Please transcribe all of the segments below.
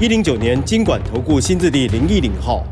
一零九年经管投顾新字第零一零号。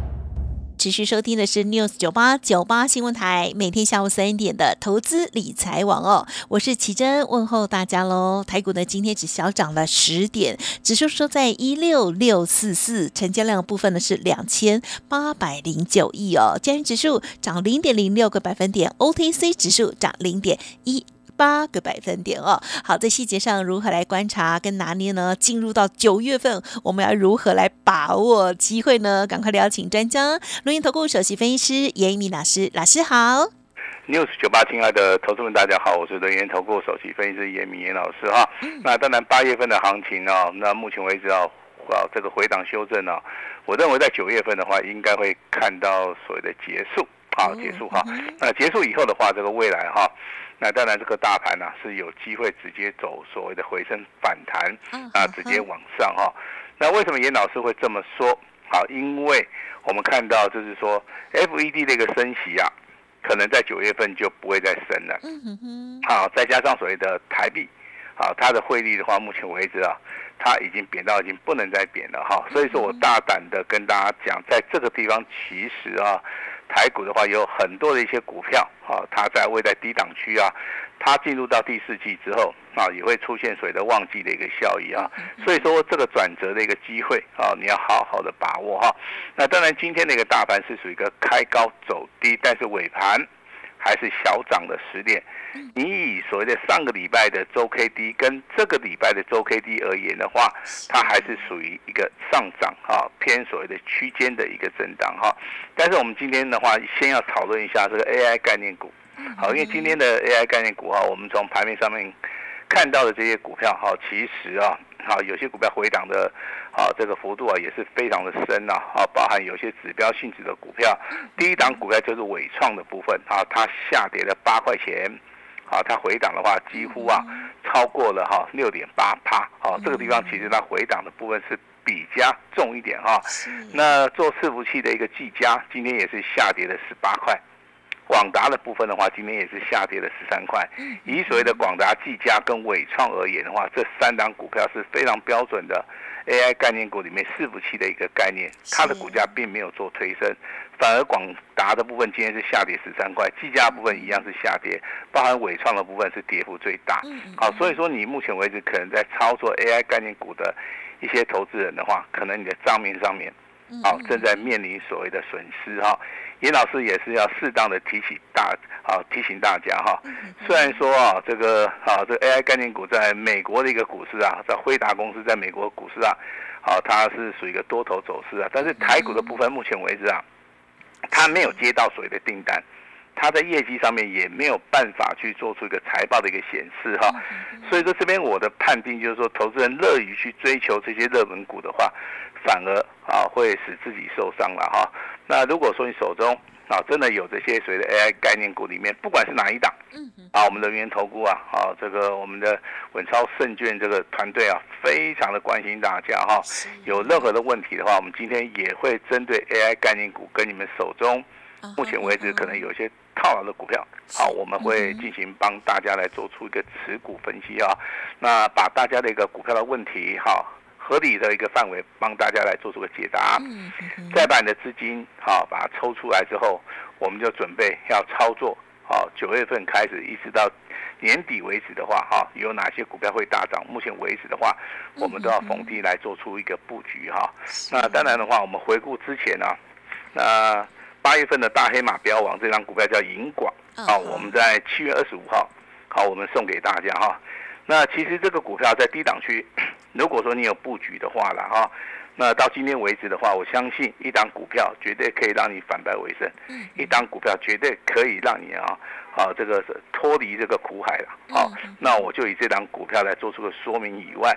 持续收听的是 News 九八九八新闻台，每天下午三点的投资理财网哦，我是奇珍，问候大家喽。台股呢今天只小涨了十点，指数收在一六六四四，成交量部分呢是两千八百零九亿哦，加元指数涨零点零六个百分点，OTC 指数涨零点一。八个百分点哦，好，在细节上如何来观察跟拿捏呢？进入到九月份，我们要如何来把握机会呢？赶快邀请专家，录音投顾首席分析师严一鸣老师，老师好。news 九八，亲爱的投资们，大家好，我是人研投顾首席分析师严明严老师哈。那当然，八月份的行情呢，那目前为止啊，啊这个回档修正呢，我认为在九月份的话，应该会看到所谓的结束，好结束哈。那结束以后的话，这个未来哈。那当然，这个大盘呢是有机会直接走所谓的回升反弹，啊，直接往上哈。那为什么严老师会这么说？好，因为我们看到就是说，FED 的一个升息啊，可能在九月份就不会再升了。嗯好，再加上所谓的台币，好，它的汇率的话，目前为止啊，它已经贬到已经不能再贬了哈。所以说我大胆的跟大家讲，在这个地方其实啊。台股的话有很多的一些股票啊，它在位在低档区啊，它进入到第四季之后啊，也会出现所谓的旺季的一个效益啊，所以说这个转折的一个机会啊，你要好好的把握哈。那当然今天的一个大盘是属于一个开高走低，但是尾盘。还是小涨的十点，你以所谓的上个礼拜的周 K D 跟这个礼拜的周 K D 而言的话，它还是属于一个上涨哈，偏所谓的区间的一个震荡哈。但是我们今天的话，先要讨论一下这个 AI 概念股，好，因为今天的 AI 概念股哈，我们从盘面上面看到的这些股票哈，其实啊。好，有些股票回档的，啊，这个幅度啊也是非常的深呐，啊，包含有些指标性质的股票，第一档股票就是伟创的部分，啊，它下跌了八块钱，啊，它回档的话几乎啊超过了哈六点八趴，啊，这个地方其实它回档的部分是比较重一点哈，那做伺服器的一个技嘉今天也是下跌了十八块。广达的部分的话，今天也是下跌了十三块。以所谓的广达、技嘉跟伟创而言的话，这三档股票是非常标准的 AI 概念股里面伺服器的一个概念，它的股价并没有做推升，反而广达的部分今天是下跌十三块，技嘉部分一样是下跌，包含伟创的部分是跌幅最大。好，所以说你目前为止可能在操作 AI 概念股的一些投资人的话，可能你的账面上面，好正在面临所谓的损失哈。严老师也是要适当的提醒大，啊提醒大家哈。虽然说啊，这个啊，这 AI 概念股在美国的一个股市啊，在辉达公司在美国股市啊，好，它是属于一个多头走势啊。但是台股的部分，目前为止啊，它没有接到所谓的订单，它在业绩上面也没有办法去做出一个财报的一个显示哈。所以说这边我的判定就是说，投资人乐于去追求这些热门股的话，反而啊会使自己受伤了哈。那如果说你手中啊真的有这些所谓的 AI 概念股里面，不管是哪一档，嗯，啊，我们人员投顾啊，啊，这个我们的稳超胜券这个团队啊，非常的关心大家哈。有任何的问题的话，我们今天也会针对 AI 概念股跟你们手中目前为止可能有一些套牢的股票，好，我们会进行帮大家来做出一个持股分析啊。那把大家的一个股票的问题哈。合理的一个范围，帮大家来做出个解答。嗯再把你的资金好把它抽出来之后，我们就准备要操作。好，九月份开始一直到年底为止的话，哈，有哪些股票会大涨？目前为止的话，我们都要逢低来做出一个布局哈。那当然的话，我们回顾之前呢，那八月份的大黑马标王这张股票叫银广，好，我们在七月二十五号，好，我们送给大家哈。那其实这个股票在低档区，如果说你有布局的话了哈，那到今天为止的话，我相信一档股票绝对可以让你反败为胜，一档股票绝对可以让你啊，啊这个脱离这个苦海了，好，那我就以这档股票来做出个说明以外，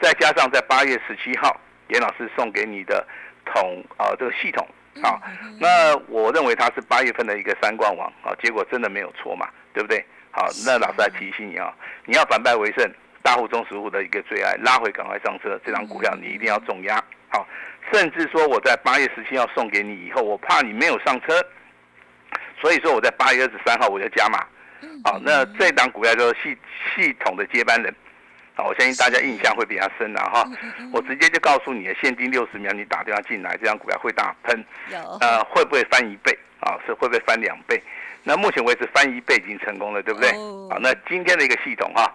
再加上在八月十七号，严老师送给你的统啊这个系统啊，那我认为它是八月份的一个三冠王啊，结果真的没有错嘛，对不对？好，那老师来提醒你啊，你要反败为胜，大户中实户的一个最爱，拉回赶快上车，这张股票你一定要重压好，甚至说我在八月十七号送给你以后，我怕你没有上车，所以说我在八月二十三号我就加码。好，那这档股票就是系系统的接班人，好，我相信大家印象会比较深了哈。我直接就告诉你，限定六十秒，你打电话进来，这张股票会大喷，呃，会不会翻一倍？啊，是会不会翻两倍？那目前为止翻一倍已经成功了，对不对？好，那今天的一个系统哈，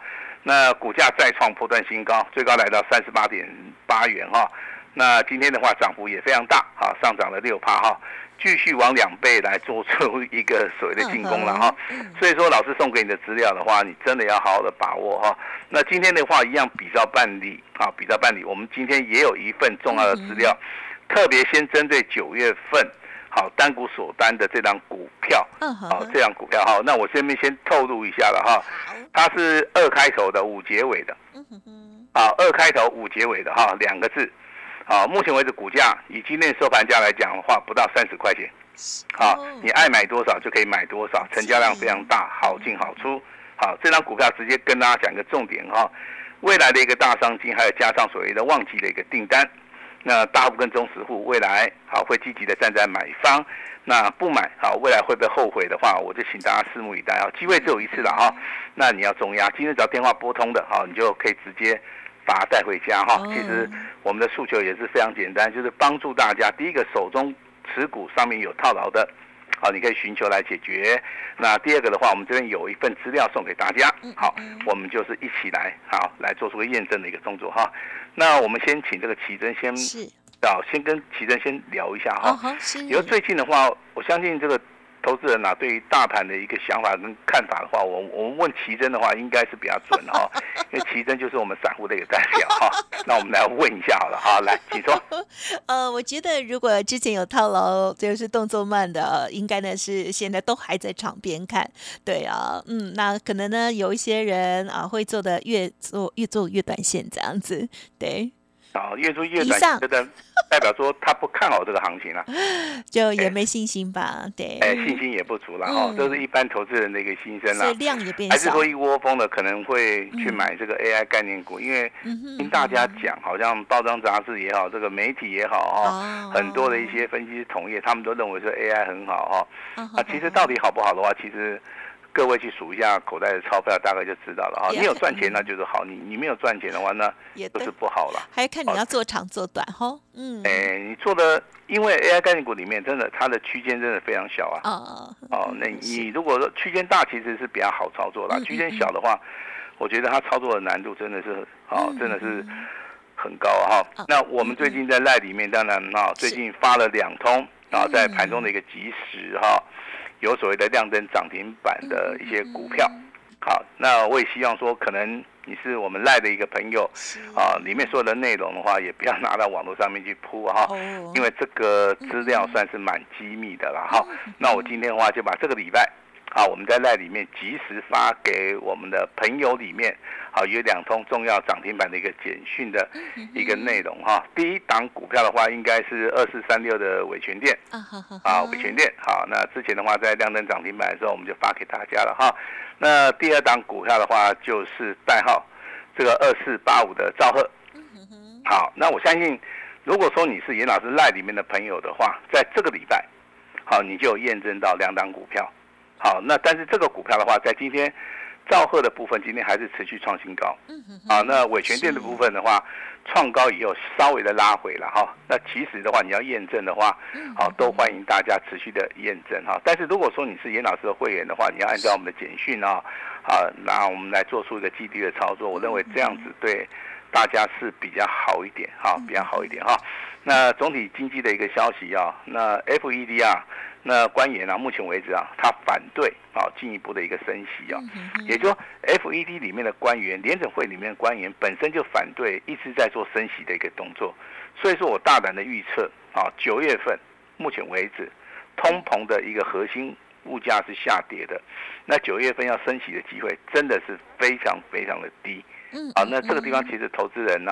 那股价再创破断新高，最高来到三十八点八元哈。那今天的话涨幅也非常大，哈，上涨了六趴哈。继续往两倍来做出一个所谓的进攻了哈，所以说老师送给你的资料的话，你真的要好好的把握哈。那今天的话一样比照办理啊，比照办理。我们今天也有一份重要的资料，特别先针对九月份好单股锁单的这张股票，好这张股票哈。那我这边先透露一下了哈，它是二开头的五结尾的，啊二开头五结尾的哈两个字。好，目前为止股价以今天收盘价来讲的话，不到三十块钱。好，你爱买多少就可以买多少，成交量非常大，好进好出。好，这张股票直接跟大家讲一个重点哈，未来的一个大商机，还有加上所谓的旺季的一个订单，那大部分中实户未来好会积极的站在买方，那不买好未来会不会后悔的话，我就请大家拭目以待啊，机会只有一次了哈，那你要重压，今天只要电话拨通的哈，你就可以直接。把它带回家哈，其实我们的诉求也是非常简单，就是帮助大家。第一个，手中持股上面有套牢的，好，你可以寻求来解决。那第二个的话，我们这边有一份资料送给大家，好，我们就是一起来，好，来做出个验证的一个动作哈。那我们先请这个奇珍先，啊，先跟奇珍先聊一下哈。因为最近的话，我相信这个。投资人啊，对于大盘的一个想法跟看法的话，我我们问奇珍的话，应该是比较准哈，因为奇珍就是我们散户的一个代表哈。那我们来问一下好了哈，来，请说。呃，我觉得如果之前有套牢，就是动作慢的，应该呢是现在都还在场边看。对啊，嗯，那可能呢有一些人啊会做的越做越做越短线这样子，对。啊，越做越短，觉得代表说他不看好这个行情了，就也没信心吧？对，哎，信心也不足了哈，这是一般投资人的一个心声啦。量也变小，还是说一窝蜂的可能会去买这个 AI 概念股？因为听大家讲，好像报章杂志也好，这个媒体也好哈，很多的一些分析同业，他们都认为说 AI 很好哈。啊，其实到底好不好的话，其实。各位去数一下口袋的钞票，大概就知道了啊。你有赚钱那就是好，你你没有赚钱的话呢，就是不好了。还看你要做长做短哈。嗯。哎，你做的，因为 AI 概念股里面真的它的区间真的非常小啊。哦。哦，那你如果说区间大，其实是比较好操作啦。区间小的话，我觉得它操作的难度真的是哦，真的是很高哈。那我们最近在赖里面，当然哈，最近发了两通啊，在盘中的一个及时哈。有所谓的亮灯涨停板的一些股票，好，那我也希望说，可能你是我们赖的一个朋友，啊，里面所有的内容的话，也不要拿到网络上面去铺哈，因为这个资料算是蛮机密的了哈。那我今天的话，就把这个礼拜。好，我们在那里面及时发给我们的朋友里面，好有两通重要涨停板的一个简讯的一个内容哈。第一档股票的话，应该是二四三六的伟全店啊，伟全店。好，那之前的话在亮灯涨停板的时候，我们就发给大家了哈。那第二档股票的话，就是代号这个二四八五的兆赫。好，那我相信，如果说你是严老师赖里面的朋友的话，在这个礼拜，好，你就验证到两档股票。好，那但是这个股票的话，在今天兆赫的部分，今天还是持续创新高。嗯嗯。啊，那伟全店的部分的话，创高以后稍微的拉回了哈。那其实的话，你要验证的话，好，都欢迎大家持续的验证哈。但是如果说你是严老师的会员的话，你要按照我们的简讯啊，好，那我们来做出一个基地的操作。我认为这样子对大家是比较好一点哈，比较好一点哈。那总体经济的一个消息啊，那 FED 啊。那官员啊，目前为止啊，他反对啊进一步的一个升息啊，也就 FED 里面的官员，联准会里面的官员本身就反对，一直在做升息的一个动作，所以说我大胆的预测啊，九月份目前为止，通膨的一个核心物价是下跌的，那九月份要升息的机会真的是非常非常的低嗯好，那这个地方其实投资人呢、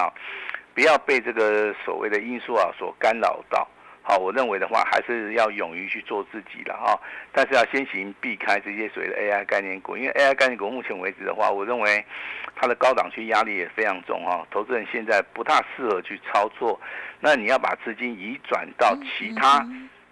不要被这个所谓的因素啊所干扰到。好，我认为的话，还是要勇于去做自己了哈。但是要先行避开这些所谓的 AI 概念股，因为 AI 概念股目前为止的话，我认为它的高档区压力也非常重哈。投资人现在不大适合去操作，那你要把资金移转到其他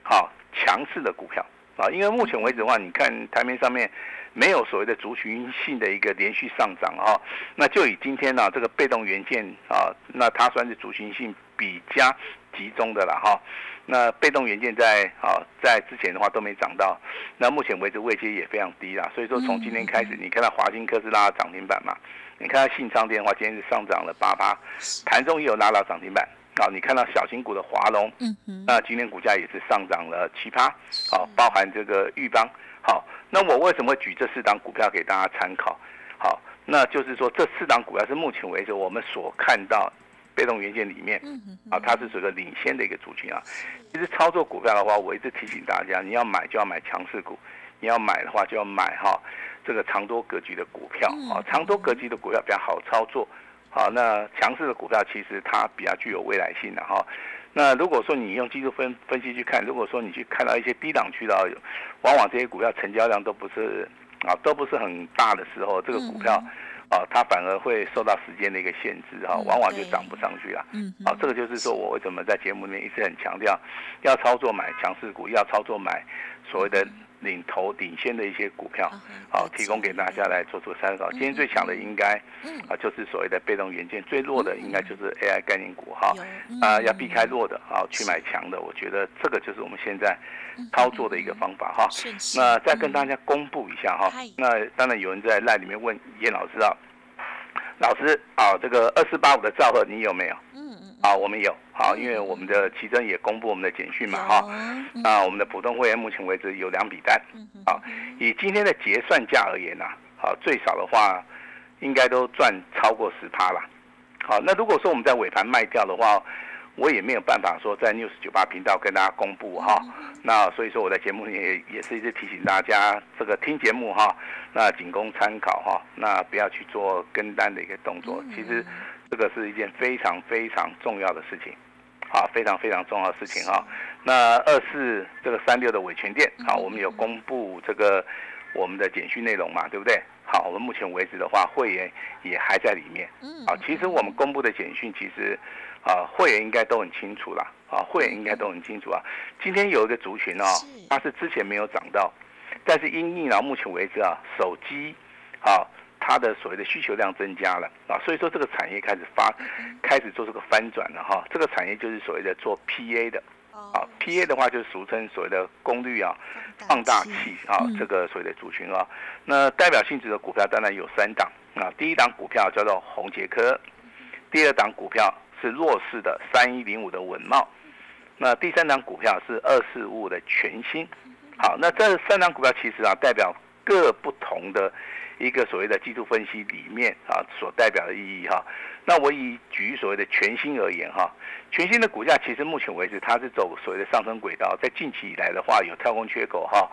好强势的股票啊，因为目前为止的话，你看台面上面没有所谓的族群性的一个连续上涨哈，那就以今天呢、这个被动元件啊，那它算是族群性比较集中的了哈。那被动元件在啊在之前的话都没涨到，那目前为止位阶也非常低啦，所以说从今天开始，你看到华兴科是拉到涨停板嘛，你看到信昌电的话今天是上涨了八八，盘中也有拉到涨停板。啊，你看到小型股的华龙，那今天股价也是上涨了七趴，好，包含这个裕邦，好，那我为什么会举这四档股票给大家参考？好，那就是说这四档股票是目前为止我们所看到被动元件里面，啊，它是属于领先的一个族群啊。其实操作股票的话，我一直提醒大家，你要买就要买强势股，你要买的话就要买哈这个长多格局的股票啊，长多格局的股票比较好操作。好，那强势的股票其实它比较具有未来性的哈。那如果说你用技术分分析去看，如果说你去看到一些低档渠道，往往这些股票成交量都不是啊，都不是很大的时候，这个股票啊，它反而会受到时间的一个限制哈，往往就涨不上去了。嗯，好，这个就是说我为什么在节目里面一直很强调，要操作买强势股，要操作买所谓的领头领先的一些股票，好，提供给大家来做做参考。今天最强的应该嗯啊，就是所谓的被动元件，最弱的应该就是 AI 概念股哈有。啊，嗯要避开弱的啊，去买强的。我觉得这个就是我们现在操作的一个方法哈。那再跟大家公布一下哈嗨，那当然有人在赖里面问严老师啊，老师啊，这个二四八五的兆赫你有没有？啊，我们有好，因为我们的奇珍也公布我们的简讯嘛哈。嗯啊，我们的普通会员目前为止有两笔单，啊，以今天的结算价而言呐、啊，最少的话应该都赚超过十趴啦。好，那如果说我们在尾盘卖掉的话，我也没有办法说在 News 九八频道跟大家公布哈。那所以说我在节目里也也是一直提醒大家，这个听节目哈，那仅供参考哈，那不要去做跟单的一个动作。其实这个是一件非常非常重要的事情。啊，非常非常重要的事情啊。那二四这个三六的尾权店，啊，我们有公布这个我们的简讯内容嘛，对不对？好，我们目前为止的话，会员也还在里面。嗯啊，其实我们公布的简讯，其实啊，会员应该都很清楚啦。啊，会员应该都很清楚啊。今天有一个族群哦，它是之前没有涨到，但是因应到目前为止啊，手机啊。它的所谓的需求量增加了啊，所以说这个产业开始发，开始做这个翻转了哈。这个产业就是所谓的做 PA 的啊，PA 的话就是俗称所谓的功率啊放大器啊嗯，这个所谓的族群啊。那代表性质的股票当然有三档啊，第一档股票叫做宏杰科，第二档股票是弱势的三一零五的稳茂，那第三档股票是二四五五的全新。好，那这三档股票其实啊代表各不同的一个所谓的技术分析里面啊所代表的意义哈。那我以举所谓的全新而言哈，全新的股价其实目前为止它是走所谓的上升轨道，在近期以来的话有跳空缺口哈，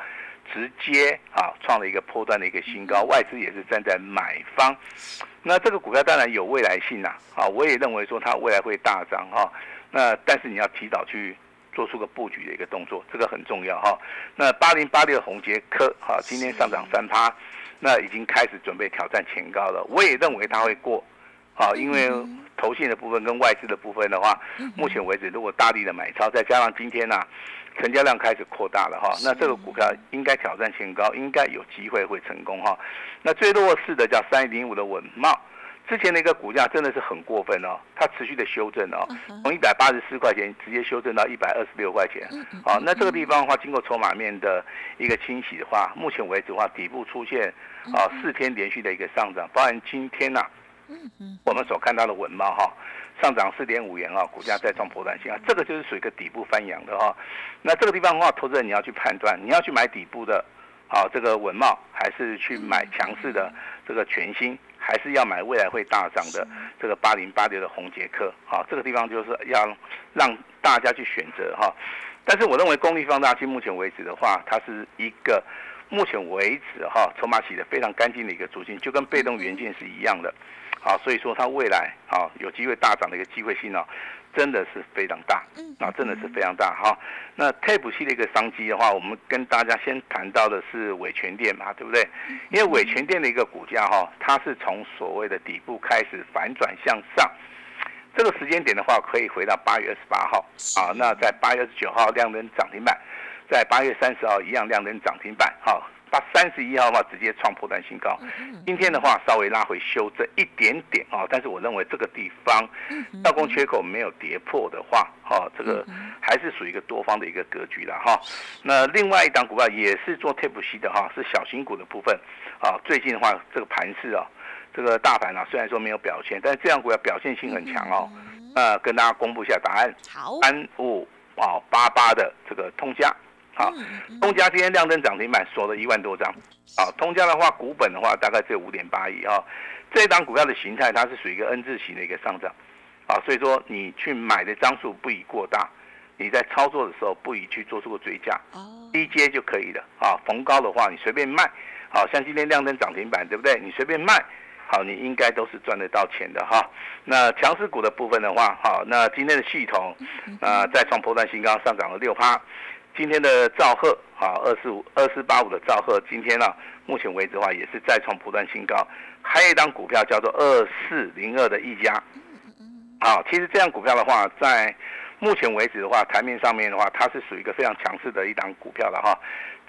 直接啊创了一个波段的一个新高，外资也是站在买方。那这个股票当然有未来性呐，啊，我也认为说它未来会大涨哈。那但是你要提早去做出个布局的一个动作，这个很重要哈。那八零八六红杰科哈，今天上涨三趴，那已经开始准备挑战前高了。我也认为它会过，啊，因为投信的部分跟外资的部分的话，目前为止如果大力的买超，再加上今天呐、成交量开始扩大了哈，那这个股票应该挑战前高，应该有机会会成功哈。那最弱势的叫三零五的稳茂。之前的一个股价真的是很过分哦，它持续的修正哦，从一百八十四块钱直接修正到一百二十六块钱。好，那这个地方的话，经过筹码面的一个清洗的话，目前为止的话，底部出现啊四天连续的一个上涨，包含今天呐、我们所看到的文茂哈，上涨四点五元啊，股价再创破断性啊，这个就是属于一个底部翻扬的哈。那这个地方的话，投资人你要去判断，你要去买底部的，好、这个文茂，还是去买强势的这个全新，还是要买未来会大涨的这个八零八六的红杰克？好、这个地方就是要让大家去选择哈。但是我认为功率放大器目前为止的话，它是一个目前为止哈筹码洗的非常干净的一个族群，就跟被动元件是一样的。啊，所以说它未来啊有机会大涨的一个机会性呢，真的是非常大，啊，真的是非常大哈。那 Tape 系的一个商机的话，我们跟大家先谈到的是伟全店嘛，对不对？因为伟全店的一个股价哈，它是从所谓的底部开始反转向上，这个时间点的话，可以回到八月二十八号啊，那在八月二十九号亮灯涨停板，在八月三十号一样亮灯涨停板，哈。到三十一号的话，直接创破断新高。今天的话，稍微拉回修正一点点啊，但是我认为这个地方，跳空缺口没有跌破的话，哈，这个还是属于一个多方的一个格局了哈。那另外一档股票也是做 Tape C 的哈，是小型股的部分啊。最近的话，这个盘势啊，这个大盘啊，虽然说没有表现，但是这样股票表现性很强哦。呃，跟大家公布一下答案，好，三五啊八八的这个通家。好，通家今天亮灯涨停板，锁了一万多张。好，通家的话，股本的话大概只有五点八亿啊。这一档股票的形态，它是属于一个 N 字形的一个上涨。啊，所以说你去买的张数不宜过大，你在操作的时候不宜去做出个追加，低阶就可以了。啊，逢高的话你随便卖。好像今天亮灯涨停板，对不对？你随便卖，好，你应该都是赚得到钱的哈。那强势股的部分的话，好，那今天的系统啊再创破断新高，上涨了六趴。今天的兆赫啊，二四五二四八五的兆赫，今天呢，目前为止的话也是再创不断新高。还有一张股票叫做二四零二的一家，啊，其实这样股票的话，在目前为止的话，台面上面的话，它是属于一个非常强势的一档股票了哈。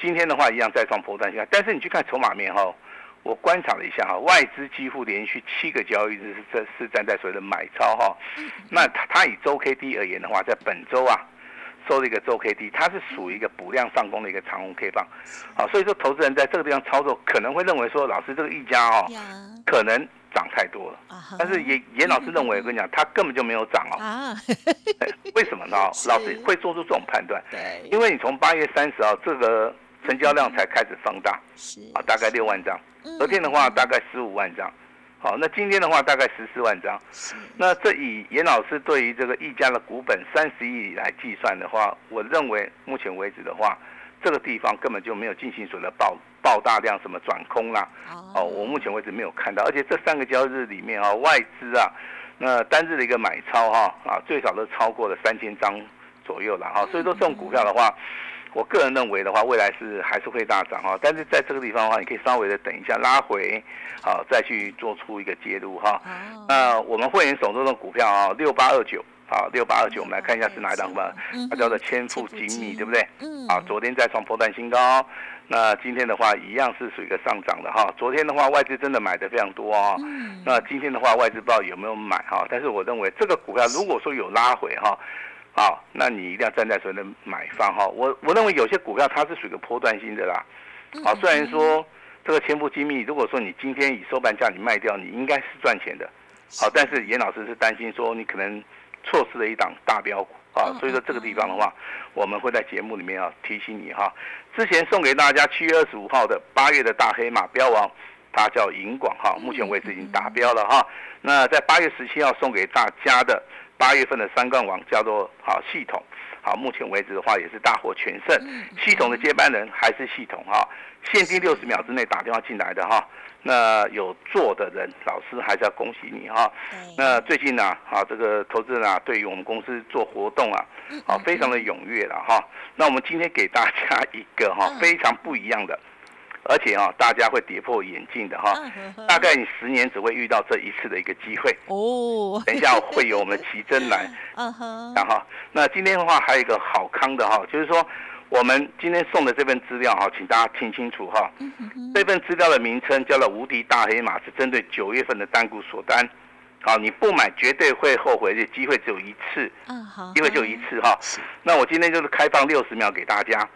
今天的话一样再创破断新高，但是你去看筹码面哈，我观察了一下哈，外资几乎连续七个交易日是这是站在所谓的买超哈。那它它以周 K D 而言的话，在本周啊。收了一个周 K D，它是属于一个补量上攻的一个长红 K 棒，好，所以说投资人在这个地方操作可能会认为说，老师这个一家哦，可能涨太多了，但是严严老师认为，我跟你讲，它根本就没有涨哦，为什么呢？老师会做出这种判断，对，因为你从八月三十号这个成交量才开始放大，是。啊，大概六万张，昨天的话大概十五万张。好，那今天的话大概十四万张，那这以严老师对于这个一家的股本三十亿来计算的话，我认为目前为止的话，这个地方根本就没有进行所谓的爆爆大量什么转空啦。哦，我目前为止没有看到，而且这三个交易日里面啊，外资啊，那单日的一个买超哈啊，最少都超过了三千张左右了哈。所以说这种股票的话。我个人认为的话，未来是还是会大涨哈，但是在这个地方的话，你可以稍微的等一下拉回，好再去做出一个介入哈。那我们会员手中的股票啊，六八二九，好六八二九，我们来看一下是哪一档吧。它叫做千富精密，对不对？嗯。啊，昨天再创破断新高，那今天的话一样是属于一个上涨的哈。昨天的话外资真的买的非常多啊，那今天的话外资不知道有没有买哈，但是我认为这个股票如果说有拉回哈。好，那你一定要站在所谓的买方哈。我我认为有些股票它是属于个波段性的啦。好，虽然说这个千富精密，如果说你今天以收盘价你卖掉，你应该是赚钱的。好，但是严老师是担心说你可能错失了一档大标股啊。所以说这个地方的话，我们会在节目里面啊提醒你哈。之前送给大家七月二十五号的八月的大黑马标王，它叫银广哈，目前为止已经达标了哈。那在八月十七号送给大家的。八月份的三冠王叫做好系统，好，目前为止的话也是大获全胜。系统的接班人还是系统哈，限定六十秒之内打电话进来的哈，那有做的人，老师还是要恭喜你哈。那最近呢，啊，这个投资人啊，对于我们公司做活动啊，啊，非常的踊跃了哈。那我们今天给大家一个哈非常不一样的。而且啊，大家会跌破眼镜的哈，大概你十年只会遇到这一次的一个机会。哦。等一下会有我们奇珍来，嗯哼，然后那今天的话还有一个好康的哈，就是说我们今天送的这份资料哈，请大家听清楚哈，这份资料的名称叫做“无敌大黑马”，是针对九月份的单股锁单，好，你不买绝对会后悔，这机会只有一次，嗯好，机会就一次哈。那我今天就是开放六十秒给大家。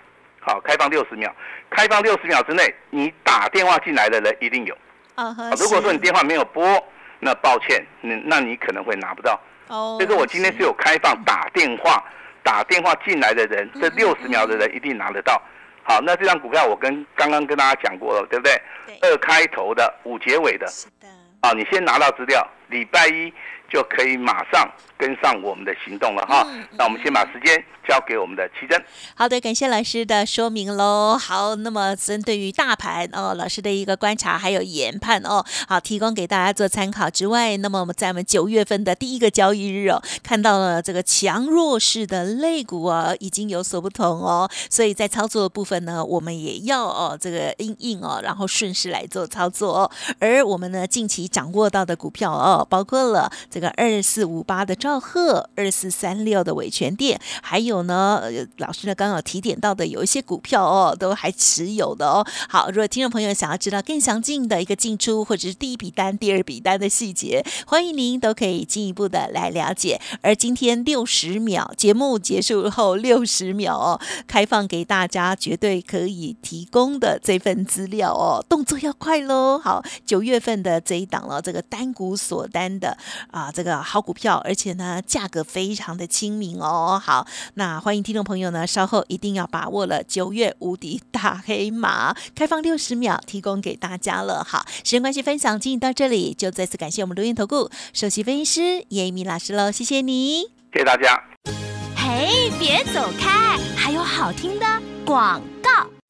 好，开放六十秒，开放六十秒之内，你打电话进来的人一定有。啊如果说你电话没有拨，那抱歉，那那你可能会拿不到。哦。所以说我今天是有开放打电话，打电话进来的人，这六十秒的人一定拿得到。好，那这张股票我跟刚刚跟大家讲过了，对不对？对。二开头的，五结尾的。是的。啊，你先拿到资料，礼拜一就可以马上跟上我们的行动了哈。那我们先把时间交给我们的奇珍。好的，感谢老师的说明喽。好，那么针对于大盘哦，老师的一个观察还有研判哦，好，提供给大家做参考之外，那么我们在我们九月份的第一个交易日哦，看到了这个强弱势的类股啊，已经有所不同哦。所以在操作的部分呢，我们也要哦这个应应哦，然后顺势来做操作哦。而我们呢近期掌握到的股票哦，包括了这个二四五八的兆赫，二四三六的伟全店，还有呢，老师呢刚刚提点到的有一些股票哦，都还持有的哦。好，如果听众朋友想要知道更详尽的一个进出，或者是第一笔单、第二笔单的细节，欢迎您都可以进一步的来了解。而今天六十秒节目结束后六十秒哦，开放给大家绝对可以提供的这份资料哦，动作要快喽。好，九月份的这一档了，这个单股锁单的啊，这个好股票，而且呢价格非常的亲民哦。好，那欢迎听众朋友呢，稍后一定要把握了九月无敌大黑马，开放六十秒提供给大家了。好，时间关系，分享进行到这里，就再次感谢我们留言投顾首席分析师叶一鸣老师喽，谢谢你，谢谢大家。嘿，别走开，还有好听的广告。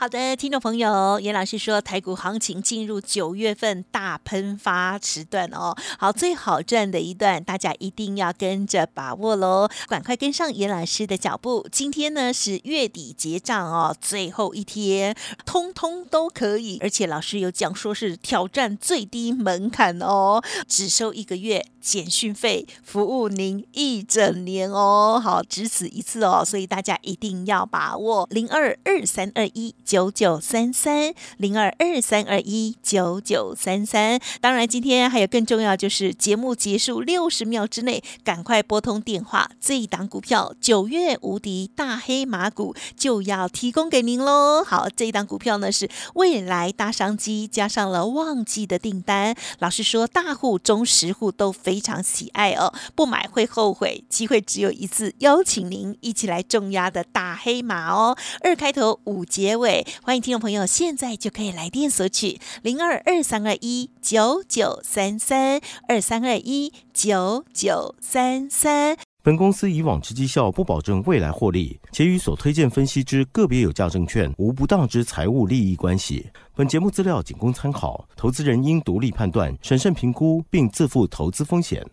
好的，听众朋友，严老师说台股行情进入九月份大喷发时段哦，好，最好赚的一段，大家一定要跟着把握喽，赶快跟上严老师的脚步。今天呢是月底结账哦，最后一天，通通都可以，而且老师有讲说是挑战最低门槛哦，只收一个月简讯费，服务您一整年哦，好，只此一次哦，所以大家一定要把握零二二三二一。九九三三零二二三二一九九三三，当然今天还有更重要，就是节目结束六十秒之内，赶快拨通电话，这一档股票九月无敌大黑马股就要提供给您喽。好，这一档股票呢是未来大商机，加上了旺季的订单，老实说，大户、中实户都非常喜爱哦，不买会后悔，机会只有一次，邀请您一起来重压的大黑马哦，二开头五结尾。欢迎听众朋友，现在就可以来电索取零二二三二一九九三三二三二一九九三三。本公司以往之绩效不保证未来获利，且与所推荐分析之个别有价证券无不当之财务利益关系。本节目资料仅供参考，投资人应独立判断、审慎评估，并自负投资风险。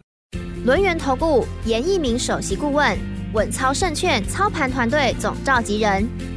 轮源投顾严一鸣首席顾问，稳操胜券操盘团队总召集人。